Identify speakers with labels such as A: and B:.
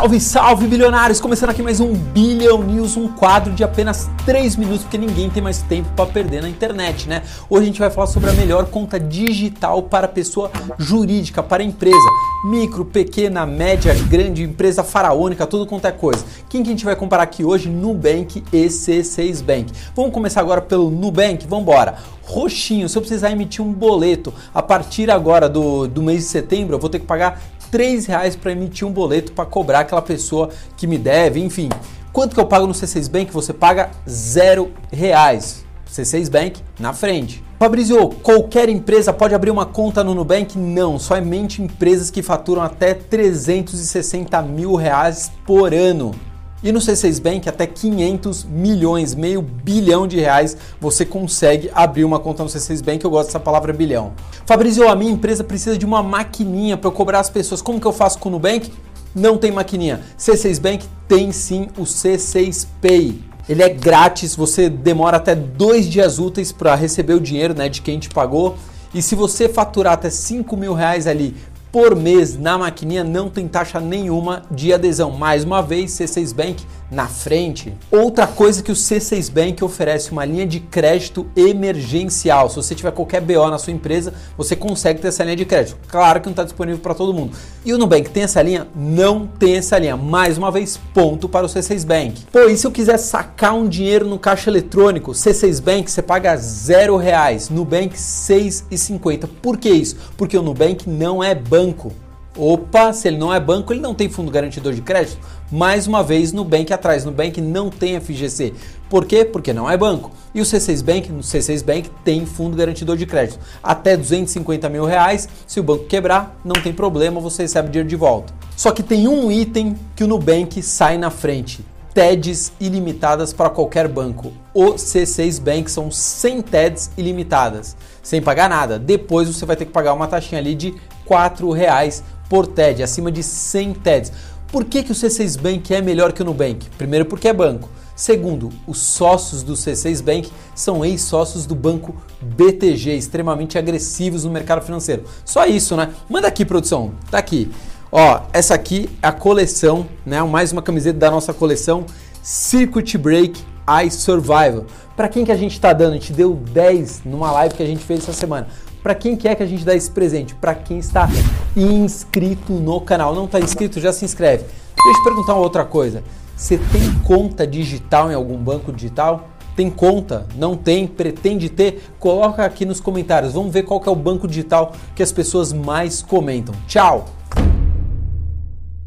A: Salve, salve, bilionários! Começando aqui mais um Billion News, um quadro de apenas 3 minutos, porque ninguém tem mais tempo para perder na internet, né? Hoje a gente vai falar sobre a melhor conta digital para pessoa jurídica, para empresa, micro, pequena, média, grande, empresa faraônica, tudo quanto é coisa. Quem que a gente vai comparar aqui hoje? Nubank e C6 Bank. Vamos começar agora pelo Nubank? Vamos roxinho. Se eu precisar emitir um boleto a partir agora do, do mês de setembro, eu vou ter que pagar 3 reais para emitir um boleto para cobrar aquela pessoa que me deve, enfim. Quanto que eu pago no C6 Bank? Você paga zero reais. C6 Bank na frente. Fabrizio, qualquer empresa pode abrir uma conta no Nubank? Não, somente empresas que faturam até 360 mil reais por ano. E no C6 Bank, até 500 milhões, meio bilhão de reais, você consegue abrir uma conta no C6 Bank. Eu gosto dessa palavra bilhão. Fabrício, a minha empresa precisa de uma maquininha para eu cobrar as pessoas. Como que eu faço com o Nubank? Não tem maquininha. C6 Bank tem sim o C6 Pay. Ele é grátis, você demora até dois dias úteis para receber o dinheiro né, de quem te pagou. E se você faturar até 5 mil reais ali por mês na maquininha, não tem taxa nenhuma de adesão. Mais uma vez, C6 Bank na frente. Outra coisa que o C6 Bank oferece uma linha de crédito emergencial. Se você tiver qualquer BO na sua empresa, você consegue ter essa linha de crédito. Claro que não está disponível para todo mundo. E o Nubank tem essa linha? Não tem essa linha. Mais uma vez, ponto para o C6 Bank. Pô, e se eu quiser sacar um dinheiro no caixa eletrônico, C6 Bank você paga zero reais, Nubank 6,50. Por que isso? Porque o Nubank não é banco. Opa, se ele não é banco, ele não tem fundo garantidor de crédito. Mais uma vez, no Bank atrás. No Bank não tem FGC. Por quê? Porque não é banco. E o C6 Bank, no C6 Bank tem fundo garantidor de crédito. Até 250 mil reais, se o banco quebrar, não tem problema, você recebe dinheiro de volta. Só que tem um item que o Nubank sai na frente. TEDs ilimitadas para qualquer banco. O C6 Bank são 100 TEDs ilimitadas, sem pagar nada. Depois você vai ter que pagar uma taxinha ali de R$ reais por TED, acima de 100 TEDs. Por que, que o C6 Bank é melhor que o Nubank? Primeiro, porque é banco. Segundo, os sócios do C6 Bank são ex-sócios do banco BTG, extremamente agressivos no mercado financeiro. Só isso, né? Manda aqui, produção. Tá aqui. Ó, essa aqui é a coleção, né? Mais uma camiseta da nossa coleção Circuit Break I Survival. Para quem que a gente está dando? A gente deu 10 numa live que a gente fez essa semana. Para quem quer que a gente dá esse presente? Para quem está inscrito no canal. Não está inscrito? Já se inscreve. Deixa eu te perguntar uma outra coisa. Você tem conta digital em algum banco digital? Tem conta? Não tem? Pretende ter? Coloca aqui nos comentários. Vamos ver qual é o banco digital que as pessoas mais comentam. Tchau!